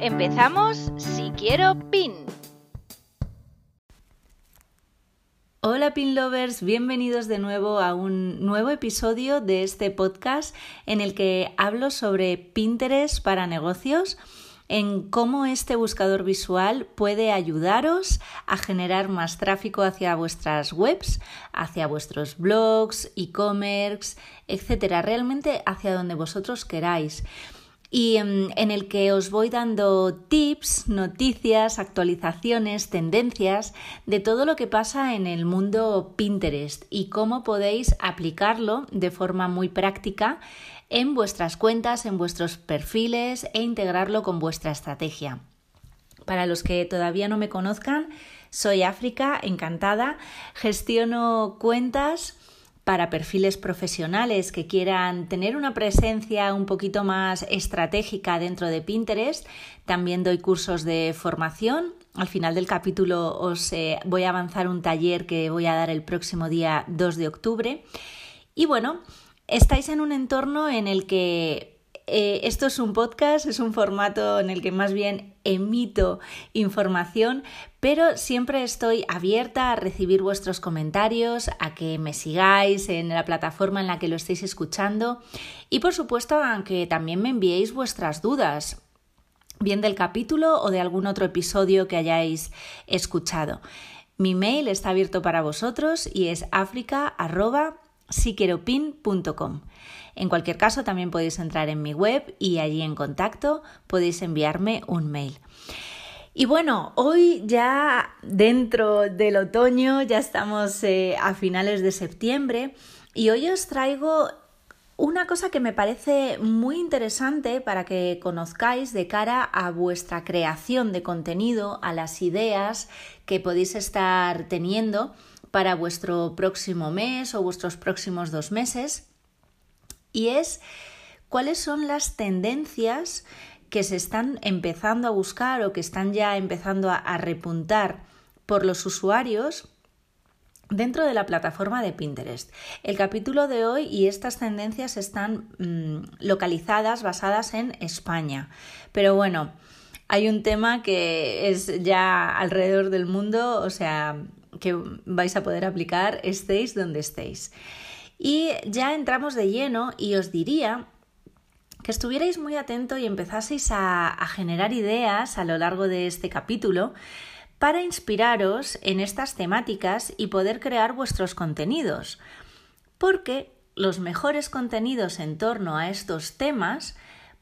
Empezamos si quiero pin. Hola Pin Lovers, bienvenidos de nuevo a un nuevo episodio de este podcast en el que hablo sobre Pinterest para negocios en cómo este buscador visual puede ayudaros a generar más tráfico hacia vuestras webs, hacia vuestros blogs, e-commerce, etcétera, realmente hacia donde vosotros queráis y em, en, el que os voy dando tips, noticias, actualizaciones, tendencias de todo lo que pasa en el mundo Pinterest y cómo podéis aplicarlo de forma muy práctica en vuestras cuentas, en vuestros perfiles e integrarlo con vuestra estrategia. Para los que todavía no me conozcan, soy África, encantada, gestiono cuentas para perfiles profesionales que quieran tener una presencia un poquito más estratégica dentro de Pinterest. También doy cursos de formación. Al final del capítulo os eh, voy a avanzar un taller que voy a dar el próximo día 2 de octubre. Y bueno, estáis en un entorno en el que eh, esto es un podcast, es un formato en el que más bien emito información, pero siempre estoy abierta a recibir vuestros comentarios, a que me sigáis en la plataforma en la que lo estéis escuchando y por supuesto a que también me enviéis vuestras dudas bien del capítulo o de algún otro episodio que hayáis escuchado. Mi mail está abierto para vosotros y es africa.siqueropin.com. En cualquier caso, también podéis entrar en mi web y allí en contacto podéis enviarme un mail. Y bueno, hoy ya dentro del otoño, ya estamos eh, a finales de septiembre y hoy os traigo una cosa que me parece muy interesante para que conozcáis de cara a vuestra creación de contenido, a las ideas que podéis estar teniendo para vuestro próximo mes o vuestros próximos dos meses y es cuáles son las tendencias que se están empezando a buscar o que están ya empezando a, repuntar por los usuarios dentro de la plataforma de Pinterest. El capítulo de hoy y estas tendencias están mm, localizadas, basadas en España. Pero bueno, hay un tema que es ya alrededor del mundo, o sea, que vais a poder aplicar estéis donde estéis. Y ya entramos de lleno y os diría que estuvierais muy atentos y empezaseis a, a generar ideas a lo largo de este capítulo para inspiraros en estas temáticas y poder crear vuestros contenidos. Porque los mejores contenidos en torno a estos temas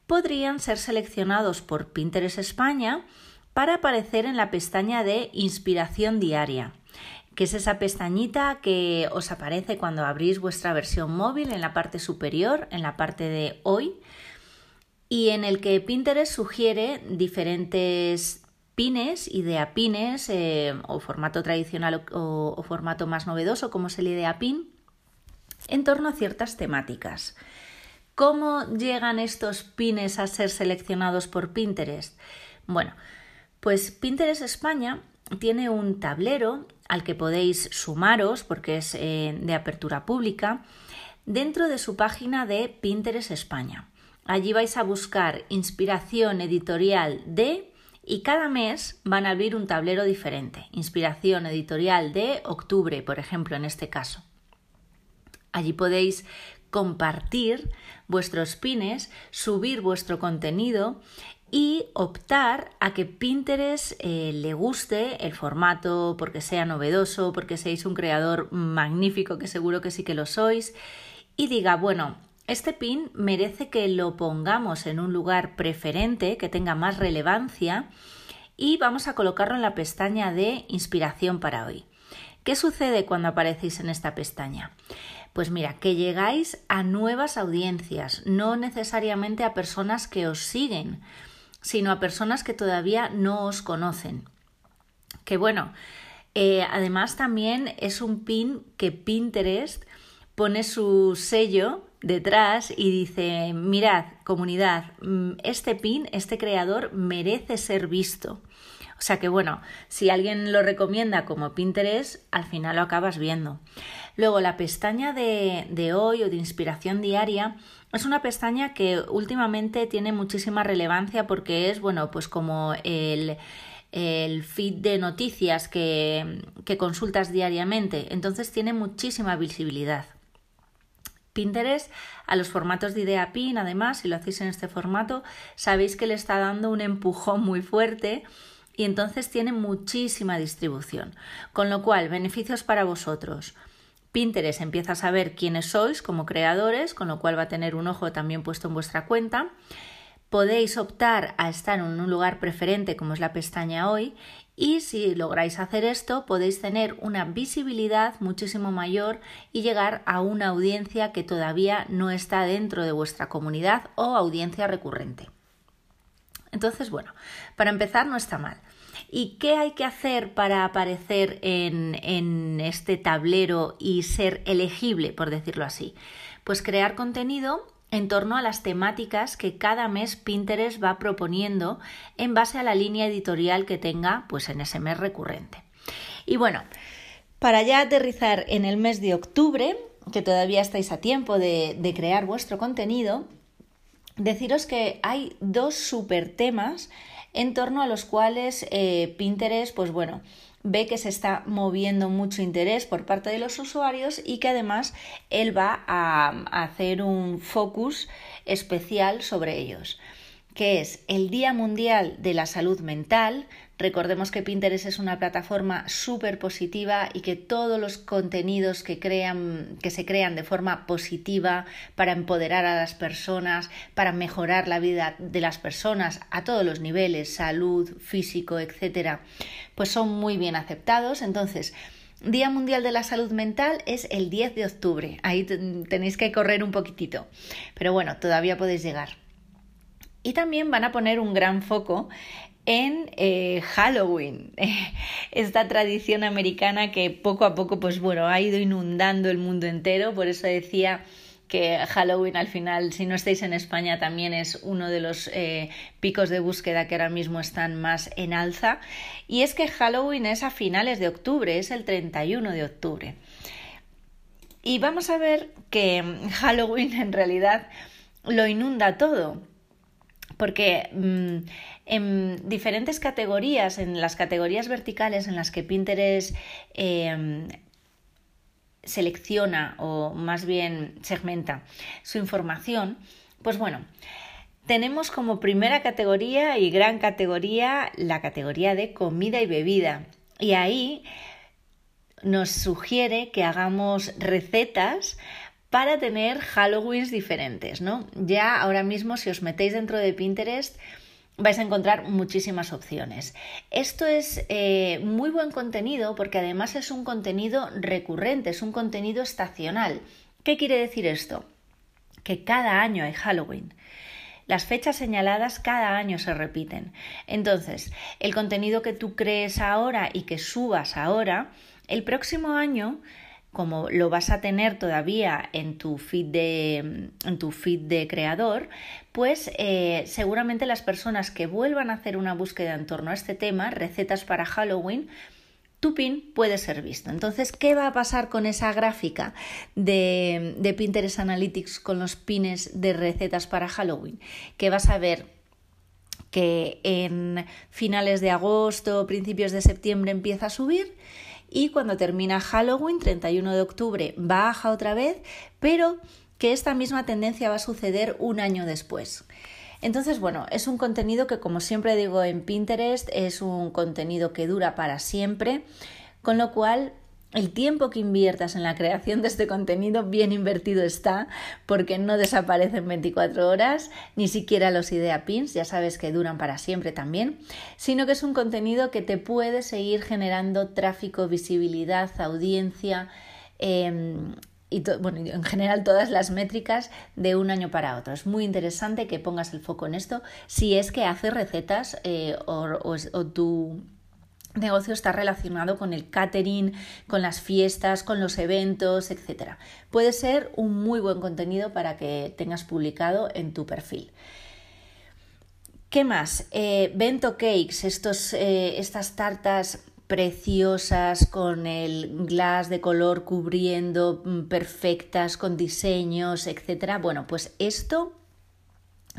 podrían ser seleccionados por Pinterest España para aparecer en la pestaña de Inspiración Diaria que es esa pestañita que os aparece cuando abrís vuestra versión móvil en la parte superior, en la parte de hoy, y en el que Pinterest sugiere diferentes pines, idea pines, eh, o formato tradicional o, o, formato más novedoso, como es el idea pin, en torno a ciertas temáticas. ¿Cómo llegan estos pines a ser seleccionados por Pinterest? Bueno, pues Pinterest España tiene un tablero al que podéis sumaros porque es eh, de apertura pública dentro de su página de Pinterest España. Allí vais a buscar inspiración editorial de y cada mes van a abrir un tablero diferente. Inspiración editorial de octubre, por ejemplo, en este caso. Allí podéis compartir vuestros pines, subir vuestro contenido y optar a que Pinterest eh, le guste el formato porque sea novedoso, porque seáis un creador magnífico, que seguro que sí que lo sois, y diga, bueno, este pin merece que lo pongamos en un lugar preferente, que tenga más relevancia, y vamos a colocarlo en la pestaña de inspiración para hoy. ¿Qué sucede cuando aparecéis en esta pestaña? Pues mira, que llegáis a nuevas audiencias, no necesariamente a personas que os siguen, sino a personas que todavía no os conocen. Que bueno, eh, además también es un pin que Pinterest pone su sello detrás y dice, mirad, comunidad, mm, este pin, este creador merece ser visto. O sea que bueno, si alguien lo recomienda como Pinterest, al final lo acabas viendo. Luego, la pestaña de, de hoy o de inspiración diaria es una pestaña que últimamente tiene muchísima relevancia porque es, bueno, pues como el, el feed de noticias que, que consultas diariamente. Entonces tiene muchísima visibilidad. Pinterest a los formatos de idea pin, además, si lo hacéis en este formato, sabéis que le está dando un empujón muy fuerte y entonces tiene muchísima distribución. Con lo cual, beneficios para vosotros. Pinterest empieza a saber quiénes sois como creadores, con lo cual va a tener un ojo también puesto en vuestra cuenta. Podéis optar a estar en un lugar preferente como es la pestaña hoy y si lográis hacer esto podéis tener una visibilidad muchísimo mayor y llegar a una audiencia que todavía no está dentro de vuestra comunidad o audiencia recurrente. Entonces, bueno, para empezar no está mal. ¿Y qué hay que hacer para aparecer en, en este tablero y ser elegible, por decirlo así? Pues crear contenido en torno a las temáticas que cada mes Pinterest va proponiendo en base a la línea editorial que tenga pues en ese mes recurrente. Y bueno, para ya aterrizar en el mes de octubre, que todavía estáis a tiempo de, de crear vuestro contenido, deciros que hay dos super temas en torno a los cuales eh, Pinterest, pues bueno, ve que se está moviendo mucho interés por parte de los usuarios y que además él va a hacer un focus especial sobre ellos que es el Día Mundial de la Salud Mental. Recordemos que Pinterest es una plataforma súper positiva y que todos los contenidos que, crean, que se crean de forma positiva para empoderar a las personas, para mejorar la vida de las personas a todos los niveles, salud, físico, etcétera, pues son muy bien aceptados. Entonces, Día Mundial de la Salud Mental es el 10 de octubre. Ahí tenéis que correr un poquitito. Pero bueno, todavía podéis llegar. Y también van a poner un gran foco en eh, Halloween, esta tradición americana que poco a poco pues bueno ha ido inundando el mundo entero, por eso decía que Halloween al final, si no estáis en España, también es uno de los eh, picos de búsqueda que ahora mismo están más en alza. Y es que Halloween es a finales de octubre, es el 31 de octubre. Y vamos a ver que Halloween en realidad lo inunda todo porque mm, en diferentes categorías, en las categorías verticales en las que Pinterest em, selecciona o más bien segmenta su información, pues bueno, tenemos como primera categoría y gran categoría la categoría de comida y bebida. Y ahí nos sugiere que hagamos recetas para tener Halloweens diferentes, ¿no? Ya ahora mismo si os metéis dentro de Pinterest vais a encontrar muchísimas opciones. Esto es eh, muy buen contenido porque además es un contenido recurrente, es un contenido estacional. ¿Qué quiere decir esto? Que cada año hay Halloween. Las fechas señaladas cada año se repiten. Entonces, el contenido que tú crees ahora y que subas ahora, el próximo año como lo vas a tener todavía en tu feed de, en tu feed de creador, pues eh, seguramente las personas que vuelvan a hacer una búsqueda en torno a este tema, recetas para Halloween, tu pin puede ser visto. Entonces, ¿qué va a pasar con esa gráfica de, de Pinterest Analytics con los pines de recetas para Halloween? Que vas a ver que en finales de agosto, principios de septiembre empieza a subir y cuando termina Halloween, 31 de octubre, baja otra vez, pero que esta misma tendencia va a suceder un año después. Entonces, bueno, es un contenido que, como siempre digo en Pinterest, es un contenido que dura para siempre, con lo cual el tiempo que inviertas en la creación de este contenido bien invertido está porque no desaparecen 24 horas, ni siquiera los idea pins, ya sabes que duran para siempre también, sino que es un contenido que te puede seguir generando tráfico, visibilidad, audiencia em, y bueno, en general todas las métricas de un año para otro. Es muy interesante que pongas el foco en esto si es que haces recetas eh, o, o tu negocio está relacionado con el catering, con las fiestas, con los eventos, etc. Puede ser un muy buen contenido para que tengas publicado en tu perfil. ¿Qué más? Eh, bento cakes, estos, eh, estas tartas preciosas con el glass de color cubriendo mm, perfectas con diseños, etcétera. Bueno, pues esto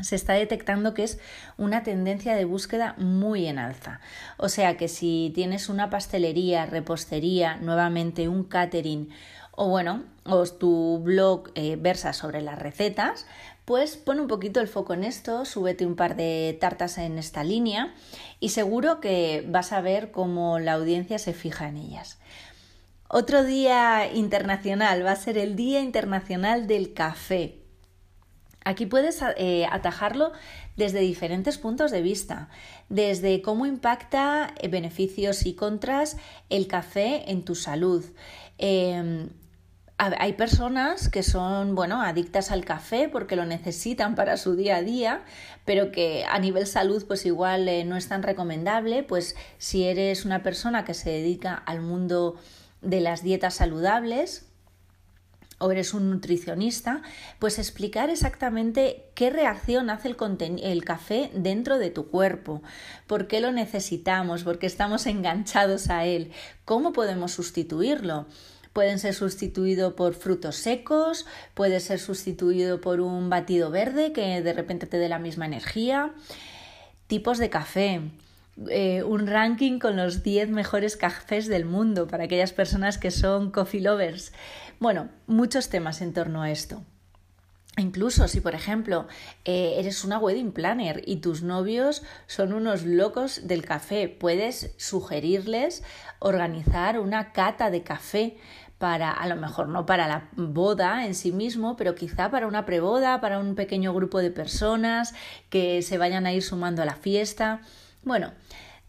se está detectando que es una tendencia de búsqueda muy en alza. O sea que si tienes una pastelería, repostería, nuevamente un catering o bueno, o tu blog eh, versa sobre las recetas, pues pon un poquito el foco en esto, súbete un par de tartas en esta línea y seguro que vas a ver cómo la audiencia se fija en ellas. Otro día internacional va a ser el Día Internacional del Café. Aquí puedes eh, atajarlo desde diferentes puntos de vista, desde cómo impacta eh, beneficios y contras el café en tu salud. Em, hay personas que son, bueno, adictas al café porque lo necesitan para su día a día, pero que a nivel salud pues igual eh, no es tan recomendable, pues si eres una persona que se dedica al mundo de las dietas saludables, o eres un nutricionista, pues explicar exactamente qué reacción hace el, café dentro de tu cuerpo, por qué lo necesitamos, por qué estamos enganchados a él, cómo podemos sustituirlo. Pueden ser sustituido por frutos secos, puede ser sustituido por un batido verde que de repente te dé la misma energía. Tipos de café. Eh, un ranking con los 10 mejores cafés del mundo para aquellas personas que son coffee lovers. Bueno, muchos temas en torno a esto. Incluso si, por ejemplo, eh, eres una wedding planner y tus novios son unos locos del café, puedes sugerirles organizar una cata de café para, a lo mejor no para la boda en sí mismo, pero quizá para una preboda, para un pequeño grupo de personas que se vayan a ir sumando a la fiesta. Bueno,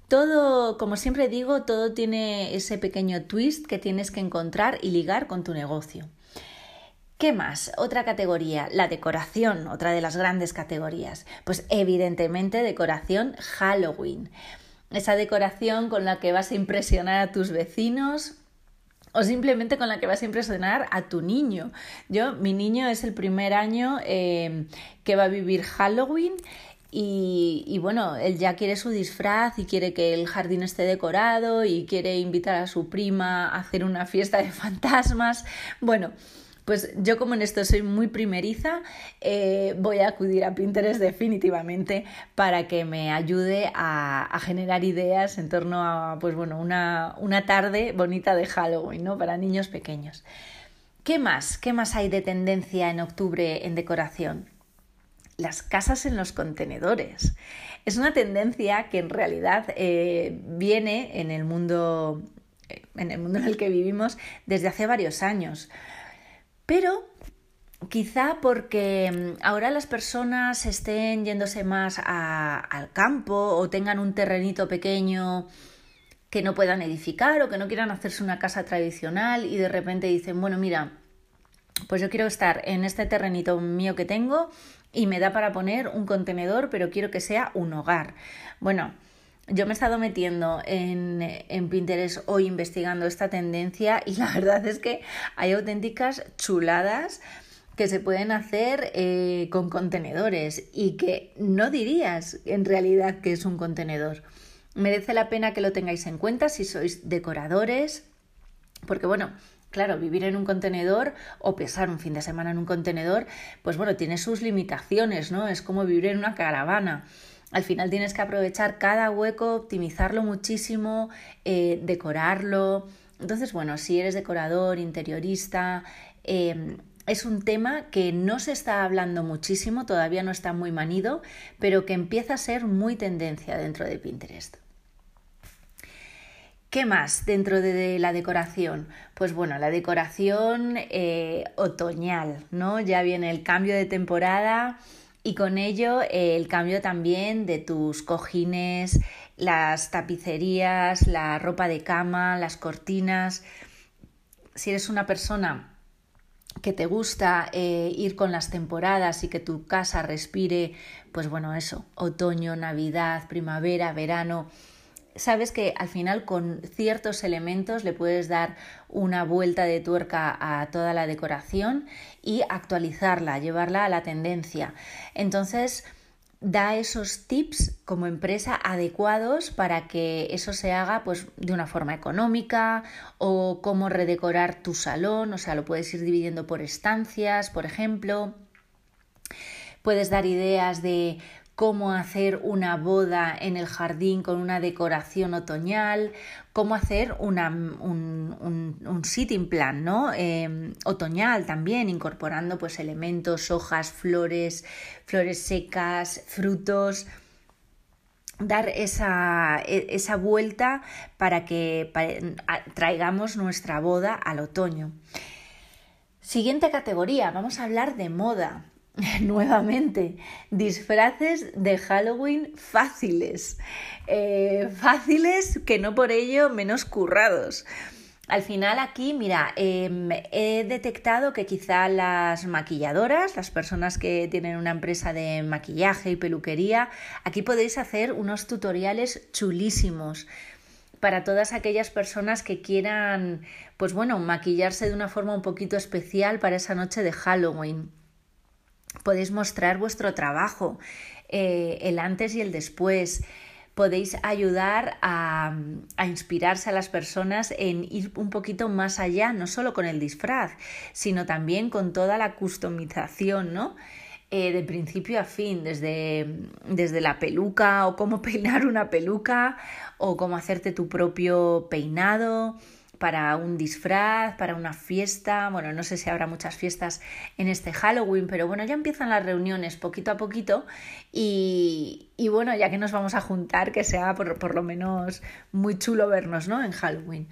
todo, como siempre digo, todo tiene ese pequeño twist que tienes que encontrar y ligar con tu negocio. ¿Qué más? Otra categoría, la decoración, otra de las grandes categorías. Pues evidentemente decoración Halloween. Esa decoración con la que vas a impresionar a tus vecinos, o simplemente con la que vas a impresionar a tu niño. Yo, mi niño es el primer año eh, que va a vivir Halloween y, bueno, él ya quiere su disfraz y quiere que el jardín esté decorado y quiere invitar a su prima a hacer una fiesta de fantasmas. Bueno, pues yo como en esto soy muy primeriza, eh, voy a acudir a Pinterest definitivamente para que me ayude a, generar ideas en torno a pues bueno, una, una tarde bonita de Halloween, ¿no? Para niños pequeños. ¿Qué más? ¿Qué más hay de tendencia en octubre en decoración? Las casas en los contenedores. Es una tendencia que en realidad eh, viene en el mundo eh, en el mundo en el que vivimos desde hace varios años. Pero quizá porque mm, ahora las personas estén yéndose más al campo o tengan un terrenito pequeño que no puedan edificar o que no quieran hacerse una casa tradicional y de repente dicen, bueno, mira, pues yo quiero estar en este terrenito mío que tengo y me da para poner un contenedor, pero quiero que sea un hogar. Bueno, yo me he estado metiendo en, en, Pinterest hoy investigando esta tendencia y la verdad es que hay auténticas chuladas que se pueden hacer eh, con contenedores y que no dirías en realidad que es un contenedor. Merece la pena que lo tengáis en cuenta si sois decoradores, porque bueno, Claro, vivir en un contenedor o pesar un fin de semana en un contenedor, pues bueno, tiene sus limitaciones, ¿no? Es como vivir en una caravana. Al final tienes que aprovechar cada hueco, optimizarlo muchísimo, eh, decorarlo. Entonces, bueno, si eres decorador, interiorista, em, es un tema que no se está hablando muchísimo, todavía no está muy manido, pero que empieza a ser muy tendencia dentro de Pinterest. ¿Qué más dentro de la decoración? Pues bueno, la decoración eh, otoñal, ¿no? Ya viene el cambio de temporada y con ello eh, el cambio también de tus cojines, las tapicerías, la ropa de cama, las cortinas. Si eres una persona que te gusta eh, ir con las temporadas y que tu casa respire, pues bueno, eso, otoño, navidad, primavera, verano, sabes que al final con ciertos elementos le puedes dar una vuelta de tuerca a toda la decoración y actualizarla, llevarla a la tendencia. Entonces, da esos tips como empresa adecuados para que eso se haga pues de una forma económica o cómo redecorar tu salón, o sea, lo puedes ir dividiendo por estancias, por ejemplo. Puedes dar ideas de cómo hacer una boda en el jardín con una decoración otoñal, cómo hacer una, un, un, sitting plan, ¿no? Em, otoñal también, incorporando pues elementos, hojas, flores, flores secas, frutos dar esa, e, esa, vuelta para que traigamos nuestra boda al otoño. Siguiente categoría, vamos a hablar de moda. nuevamente, disfraces de Halloween fáciles. Eh, fáciles que no por ello menos currados. Al final aquí, mira, em, he detectado que quizá las maquilladoras, las personas que tienen una empresa de maquillaje y peluquería, aquí podéis hacer unos tutoriales chulísimos para todas aquellas personas que quieran, pues bueno, maquillarse de una forma un poquito especial para esa noche de Halloween podéis mostrar vuestro trabajo, eh, el antes y el después. Podéis ayudar a, a, inspirarse a las personas en ir un poquito más allá, no solo con el disfraz, sino también con toda la customización, ¿no? Eh, de principio a fin, desde, desde la peluca o cómo peinar una peluca o cómo hacerte tu propio peinado para un disfraz, para una fiesta. Bueno, no sé si habrá muchas fiestas en este Halloween, pero bueno, ya empiezan las reuniones poquito a poquito y, y bueno, ya que nos vamos a juntar, que sea por, por lo menos muy chulo vernos, ¿no? En Halloween.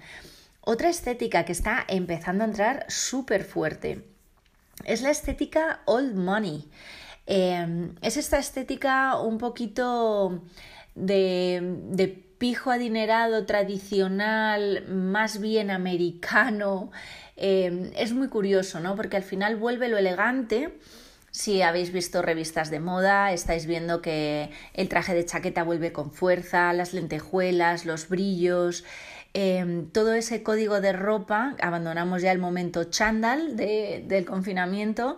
Otra estética que está empezando a entrar súper fuerte es la estética old money. Em, es esta estética un poquito de, de pijo adinerado tradicional, más bien americano. Eh, es muy curioso, ¿no? Porque al final vuelve lo elegante. Si habéis visto revistas de moda, estáis viendo que el traje de chaqueta vuelve con fuerza, las lentejuelas, los brillos, eh, todo ese código de ropa. Abandonamos ya el momento chándal del confinamiento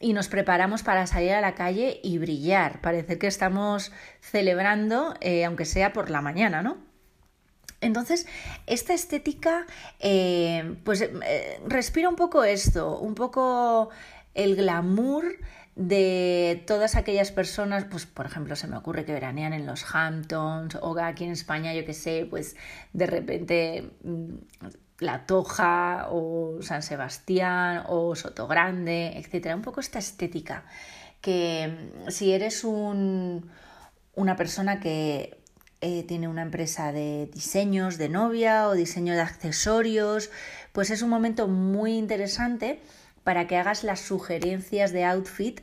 y nos preparamos para salir a la calle y brillar, parecer que estamos celebrando, eh, aunque sea por la mañana, ¿no? Entonces, esta estética, eh, pues eh, respira un poco esto, un poco el glamour de todas aquellas personas, pues por ejemplo se me ocurre que veranean en los Hamptons o aquí en España, yo que sé, pues de repente mm, la Toja o San Sebastián o Sotogrande, etcétera. Un poco esta estética que mm, si eres un, una persona que eh, tiene una empresa de diseños de novia o diseño de accesorios, pues es un momento muy interesante para que hagas las sugerencias de outfit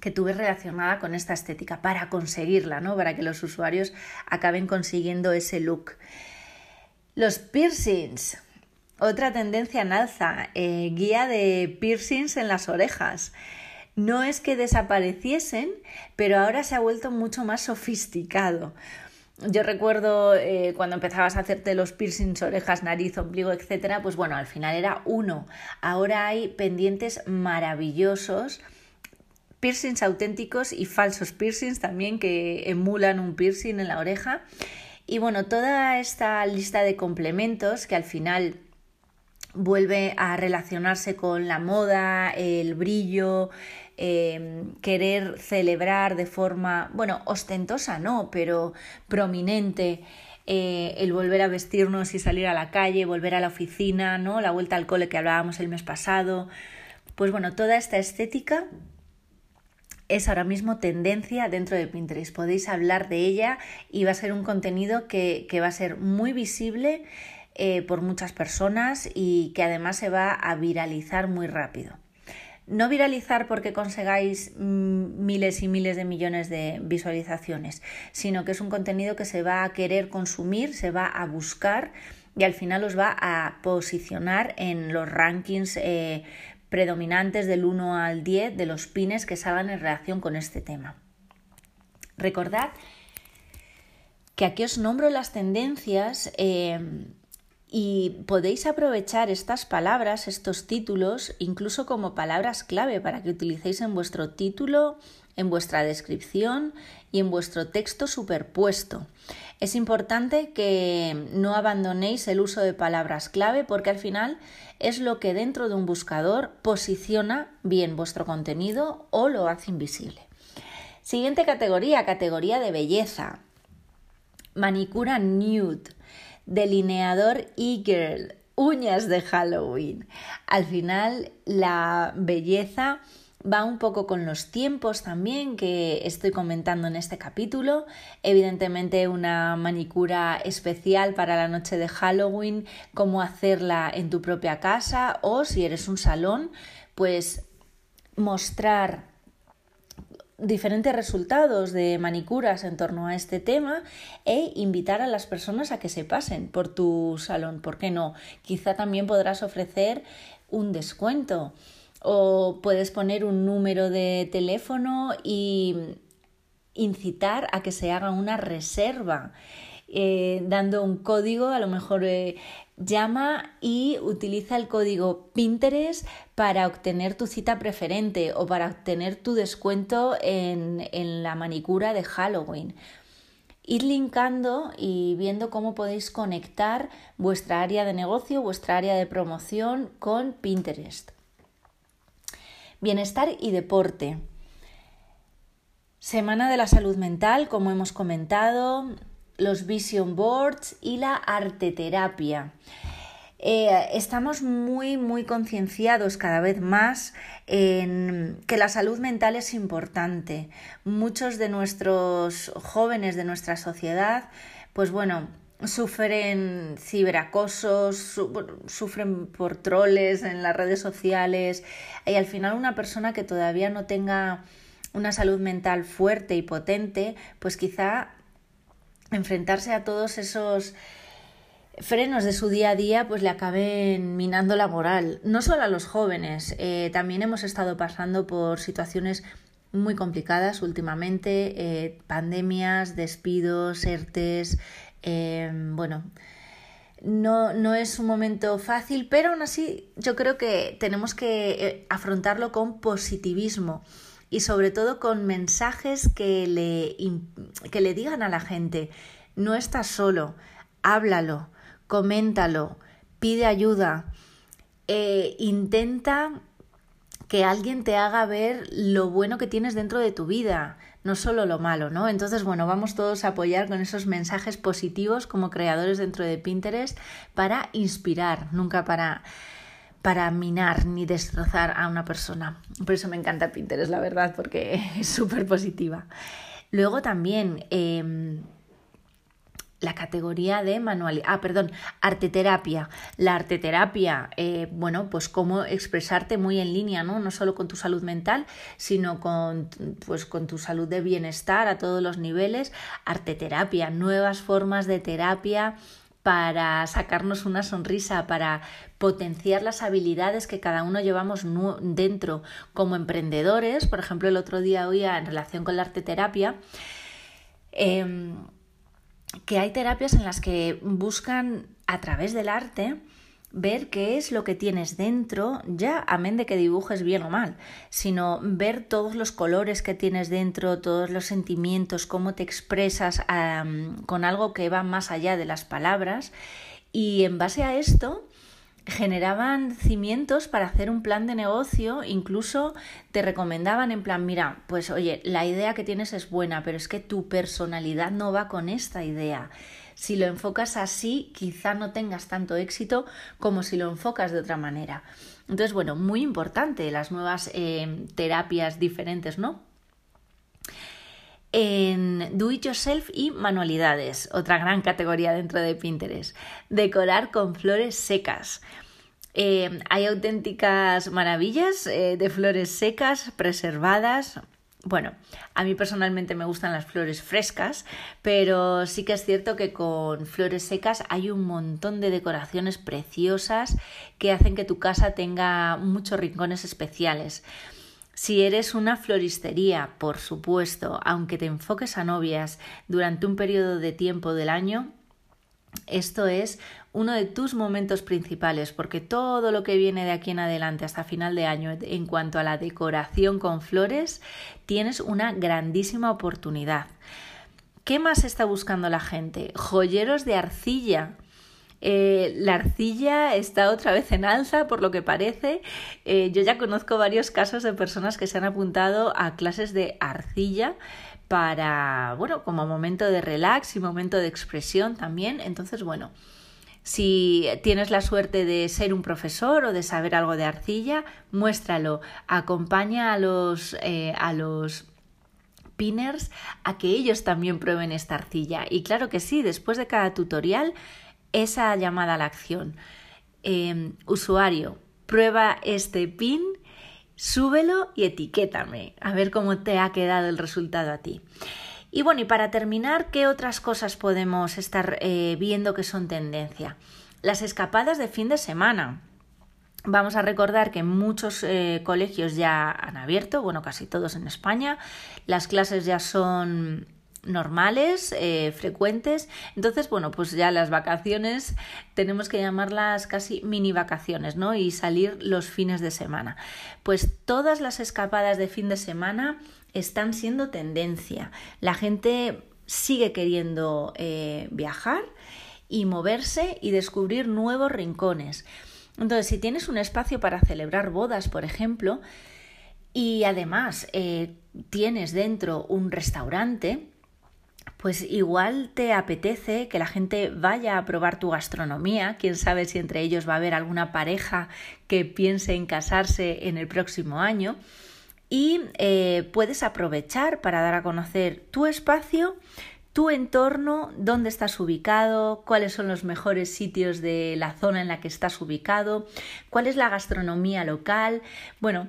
que tú ves relacionada con esta estética para conseguirla, ¿no? Para que los usuarios acaben consiguiendo ese look. Los piercings. Otra tendencia en alza. Eh, guía de piercings en las orejas. No es que desapareciesen, pero ahora se ha vuelto mucho más sofisticado. Yo recuerdo eh, cuando empezabas a hacerte los piercings, orejas, nariz, ombligo, etcétera, pues bueno, al final era uno. Ahora hay pendientes maravillosos, piercings auténticos y falsos piercings también que emulan un piercing en la oreja. Y bueno, toda esta lista de complementos que al final vuelve a relacionarse con la moda, el brillo, em, querer celebrar de forma, bueno, ostentosa no, pero prominente. Eh, el volver a vestirnos y salir a la calle, volver a la oficina, ¿no? La vuelta al cole que hablábamos el mes pasado. Pues bueno, toda esta estética es ahora mismo tendencia dentro de Pinterest. Podéis hablar de ella y va a ser un contenido que, va a ser muy visible eh, por muchas personas y que además se va a viralizar muy rápido. No viralizar porque consigáis mm, miles y miles de millones de visualizaciones, sino que es un contenido que se va a querer consumir, se va a buscar y al final os va a posicionar en los rankings eh, predominantes del 1 al 10 de los pines que salgan en relación con este tema. Recordad que aquí os nombro las tendencias eh, y podéis aprovechar estas palabras, estos títulos, incluso como palabras clave para que utilicéis en vuestro título, en vuestra descripción y en vuestro texto superpuesto. Es importante que no abandonéis el uso de palabras clave porque al final es lo que dentro de un buscador posiciona bien vuestro contenido o lo hace invisible. Siguiente categoría, categoría de belleza. Manicura nude delineador e-girl, uñas de Halloween. Al final, la belleza va un poco con los tiempos también que estoy comentando en este capítulo. Evidentemente una manicura especial para la noche de Halloween, cómo hacerla en tu propia casa o si eres un salón, pues mostrar diferentes resultados de manicuras en torno a este tema e invitar a las personas a que se pasen por tu salón. ¿Por qué no? Quizá también podrás ofrecer un descuento o puedes poner un número de teléfono y incitar a que se haga una reserva. Eh, dando un código, a lo mejor eh, llama y utiliza el código Pinterest para obtener tu cita preferente o para obtener tu descuento en, en la manicura de Halloween. Ir linkando y viendo cómo podéis conectar vuestra área de negocio, vuestra área de promoción con Pinterest. Bienestar y deporte. Semana de la salud mental, como hemos comentado, los vision boards y la arteterapia. Eh, estamos muy, muy concienciados cada vez más en que la salud mental es importante. Muchos de nuestros jóvenes de nuestra sociedad, pues bueno, sufren ciberacosos, sufren por troles en las redes sociales y al final una persona que todavía no tenga una salud mental fuerte y potente, pues quizá enfrentarse a todos esos frenos de su día a día pues le acaben minando la moral. No solo a los jóvenes, eh, también hemos estado pasando por situaciones muy complicadas últimamente, eh, pandemias, despidos, ERTES, eh, bueno, no, no, es un momento fácil, pero aún así yo creo que tenemos que afrontarlo con positivismo y sobre todo con mensajes que le, que le digan a la gente, no estás solo, háblalo, coméntalo, pide ayuda, eh, intenta que alguien te haga ver lo bueno que tienes dentro de tu vida, no solo lo malo, ¿no? Entonces, bueno, vamos todos a apoyar con esos mensajes positivos como creadores dentro de Pinterest para inspirar, nunca para para minar ni destrozar a una persona. Por eso me encanta Pinterest, la verdad, porque es súper positiva. Luego también em, la categoría de manualidad, ah, perdón, arteterapia. La arteterapia, eh, bueno, pues cómo expresarte muy en línea, ¿no? No solo con tu salud mental, sino con, pues, con tu salud de bienestar a todos los niveles. Arteterapia, nuevas formas de terapia para sacarnos una sonrisa, para potenciar las habilidades que cada uno llevamos dentro como emprendedores. Por ejemplo, el otro día oía en relación con la arteterapia em, que hay terapias en las que buscan a través del arte ver qué es lo que tienes dentro, ya amén de que dibujes bien o mal, sino ver todos los colores que tienes dentro, todos los sentimientos, cómo te expresas con algo que va más allá de las palabras. Y en base a esto generaban cimientos para hacer un plan de negocio, incluso te recomendaban en plan, mira, pues oye, la idea que tienes es buena, pero es que tu personalidad no va con esta idea. Si lo enfocas así, quizá no tengas tanto éxito como si lo enfocas de otra manera. Entonces, bueno, muy importante las nuevas eh, terapias diferentes, ¿no? En Do It Yourself y manualidades, otra gran categoría dentro de Pinterest. Decorar con flores secas. Eh, hay auténticas maravillas eh, de flores secas, preservadas, bueno, a mí personalmente me gustan las flores frescas, pero sí que es cierto que con flores secas hay un montón de decoraciones preciosas que hacen que tu casa tenga muchos rincones especiales. Si eres una floristería, por supuesto, aunque te enfoques a novias durante un periodo de tiempo del año, esto es uno de tus momentos principales, porque todo lo que viene de aquí en adelante hasta final de año en cuanto a la decoración con flores, tienes una grandísima oportunidad. ¿Qué más está buscando la gente? Joyeros de arcilla. Eh, la arcilla está otra vez en alza, por lo que parece. Eh, yo ya conozco varios casos de personas que se han apuntado a clases de arcilla para, bueno, como momento de relax y momento de expresión también. Entonces, bueno, si tienes la suerte de ser un profesor o de saber algo de arcilla, muéstralo. Acompaña a los, eh, a los pinners a que ellos también prueben esta arcilla. Y claro que sí, después de cada tutorial, esa llamada a la acción. Em, usuario, prueba este pin súbelo y etiquétame, a ver cómo te ha quedado el resultado a ti. Y bueno, y para terminar, ¿qué otras cosas podemos estar eh, viendo que son tendencia? Las escapadas de fin de semana. Vamos a recordar que muchos eh, colegios ya han abierto, bueno, casi todos en España. Las clases ya son normales, eh, frecuentes. Entonces, bueno, pues ya las vacaciones tenemos que llamarlas casi mini vacaciones, ¿no? Y salir los fines de semana. Pues todas las escapadas de fin de semana están siendo tendencia. La gente sigue queriendo eh, viajar y moverse y descubrir nuevos rincones. Entonces, si tienes un espacio para celebrar bodas, por ejemplo, y además eh, tienes dentro un restaurante, pues igual te apetece que la gente vaya a probar tu gastronomía, quién sabe si entre ellos va a haber alguna pareja que piense en casarse en el próximo año y eh, puedes aprovechar para dar a conocer tu espacio, tu entorno, dónde estás ubicado, cuáles son los mejores sitios de la zona en la que estás ubicado, cuál es la gastronomía local. Bueno,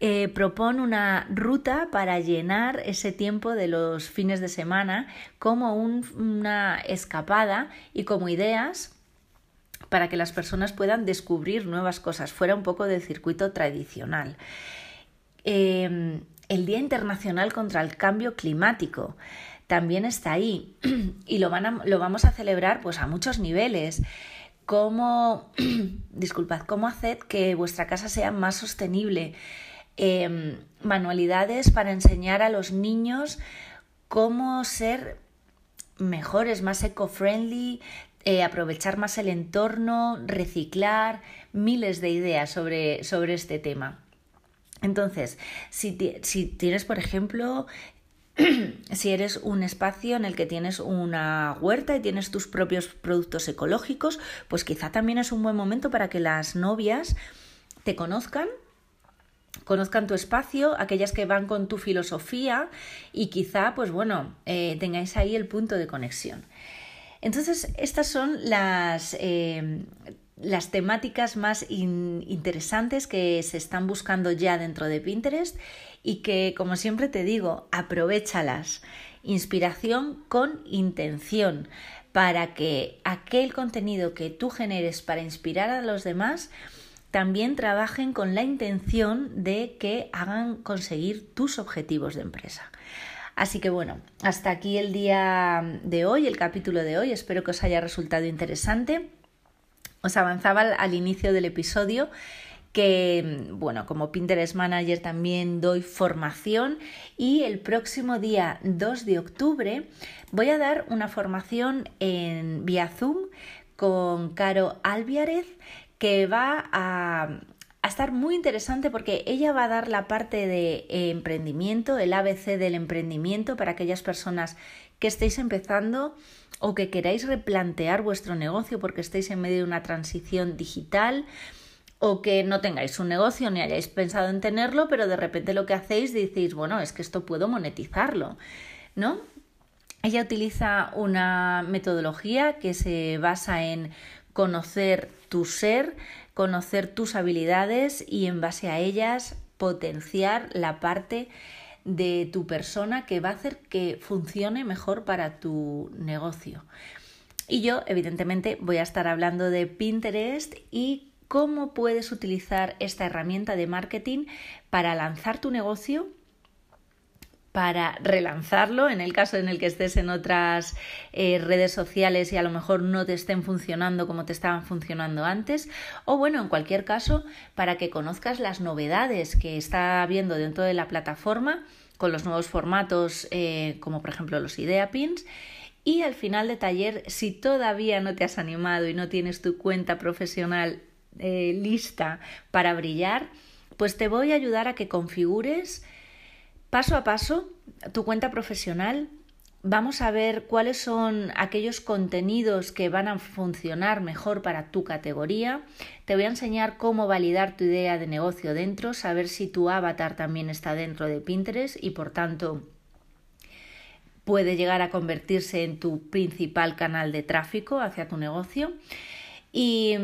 eh, una ruta para llenar ese tiempo de los fines de semana como una escapada y como ideas para que las personas puedan descubrir nuevas cosas fuera un poco del circuito tradicional. Em, el Día Internacional contra el Cambio Climático también está ahí y lo, lo vamos a celebrar pues a muchos niveles. Cómo, disculpad, cómo hacer que vuestra casa sea más sostenible, Em, manualidades para enseñar a los niños cómo ser mejores, más eco-friendly, eh, aprovechar más el entorno, reciclar, miles de ideas sobre, sobre este tema. Entonces, si, si tienes, por ejemplo, si eres un espacio en el que tienes una huerta y tienes tus propios productos ecológicos, pues quizá también es un buen momento para que las novias te conozcan conozcan tu espacio, aquellas que van con tu filosofía y quizá, pues bueno, eh, tengáis ahí el punto de conexión. Entonces, estas son las, eh, las temáticas más interesantes que se están buscando ya dentro de Pinterest y que, como siempre te digo, aprovechalas. Inspiración con intención para que aquel contenido que tú generes para inspirar a los demás también trabajen con la intención de que hagan conseguir tus objetivos de empresa. Así que bueno, hasta aquí el día de hoy, el capítulo de hoy. Espero que os haya resultado interesante. Os avanzaba al inicio del episodio que, bueno, como Pinterest Manager también doy formación y el próximo día 2 de octubre voy a dar una formación en vía Zoom con Caro Albiarez que va a, estar muy interesante porque ella va a dar la parte de eh, emprendimiento, el ABC del emprendimiento para aquellas personas que estéis empezando o que queráis replantear vuestro negocio porque estéis en medio de una transición digital o que no tengáis un negocio ni hayáis pensado en tenerlo, pero de repente lo que hacéis decís, bueno, es que esto puedo monetizarlo, ¿no? Ella utiliza una metodología que se basa en conocer tu ser, conocer tus habilidades y en base a ellas potenciar la parte de tu persona que va a hacer que funcione mejor para tu negocio. Y yo, evidentemente, voy a estar hablando de Pinterest y cómo puedes utilizar esta herramienta de marketing para lanzar tu negocio para relanzarlo. En el caso en el que estés en otras eh, redes sociales y a lo mejor no te estén funcionando como te estaban funcionando antes. O bueno en cualquier caso para que conozcas las novedades que está habiendo dentro de la plataforma con los nuevos formatos eh, como por ejemplo los idea pins. Y al final de taller si todavía no te has animado y no tienes tu cuenta profesional eh, lista para brillar pues te voy a ayudar a que configures Paso a paso, tu cuenta profesional, vamos a ver cuáles son aquellos contenidos que van a funcionar mejor para tu categoría. Te voy a enseñar cómo validar tu idea de negocio dentro, saber si tu avatar también está dentro de Pinterest y por tanto puede llegar a convertirse en tu principal canal de tráfico hacia tu negocio. Y,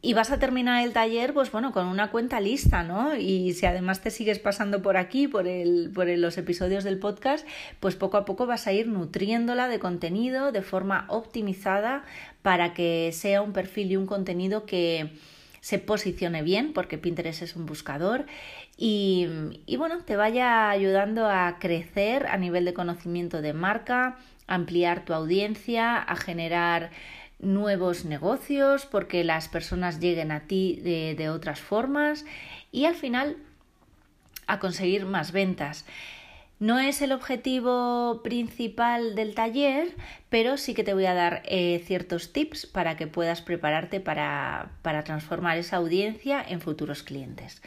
y, vas a terminar el taller, pues bueno, con una cuenta lista, ¿no? Y si además te sigues pasando por aquí, por, el, por los episodios del podcast, pues poco a poco vas a ir nutriéndola de contenido de forma optimizada para que sea un perfil y un contenido que se posicione bien, porque Pinterest es un buscador, y, y bueno, te vaya ayudando a crecer a nivel de conocimiento de marca, ampliar tu audiencia, a generar nuevos negocios, porque las personas lleguen a ti de, otras formas y al final a conseguir más ventas. No es el objetivo principal del taller, pero sí que te voy a dar eh, ciertos tips para que puedas prepararte para, para transformar esa audiencia en futuros clientes.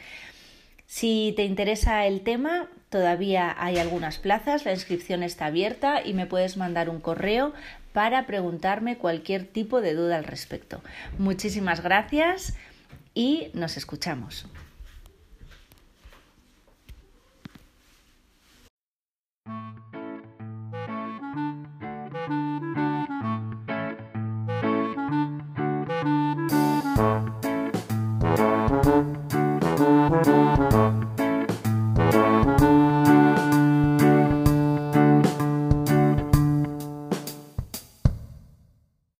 Si te interesa el tema, todavía hay algunas plazas, la inscripción está abierta y me puedes mandar un correo para preguntarme cualquier tipo de duda al respecto. Muchísimas gracias y nos escuchamos.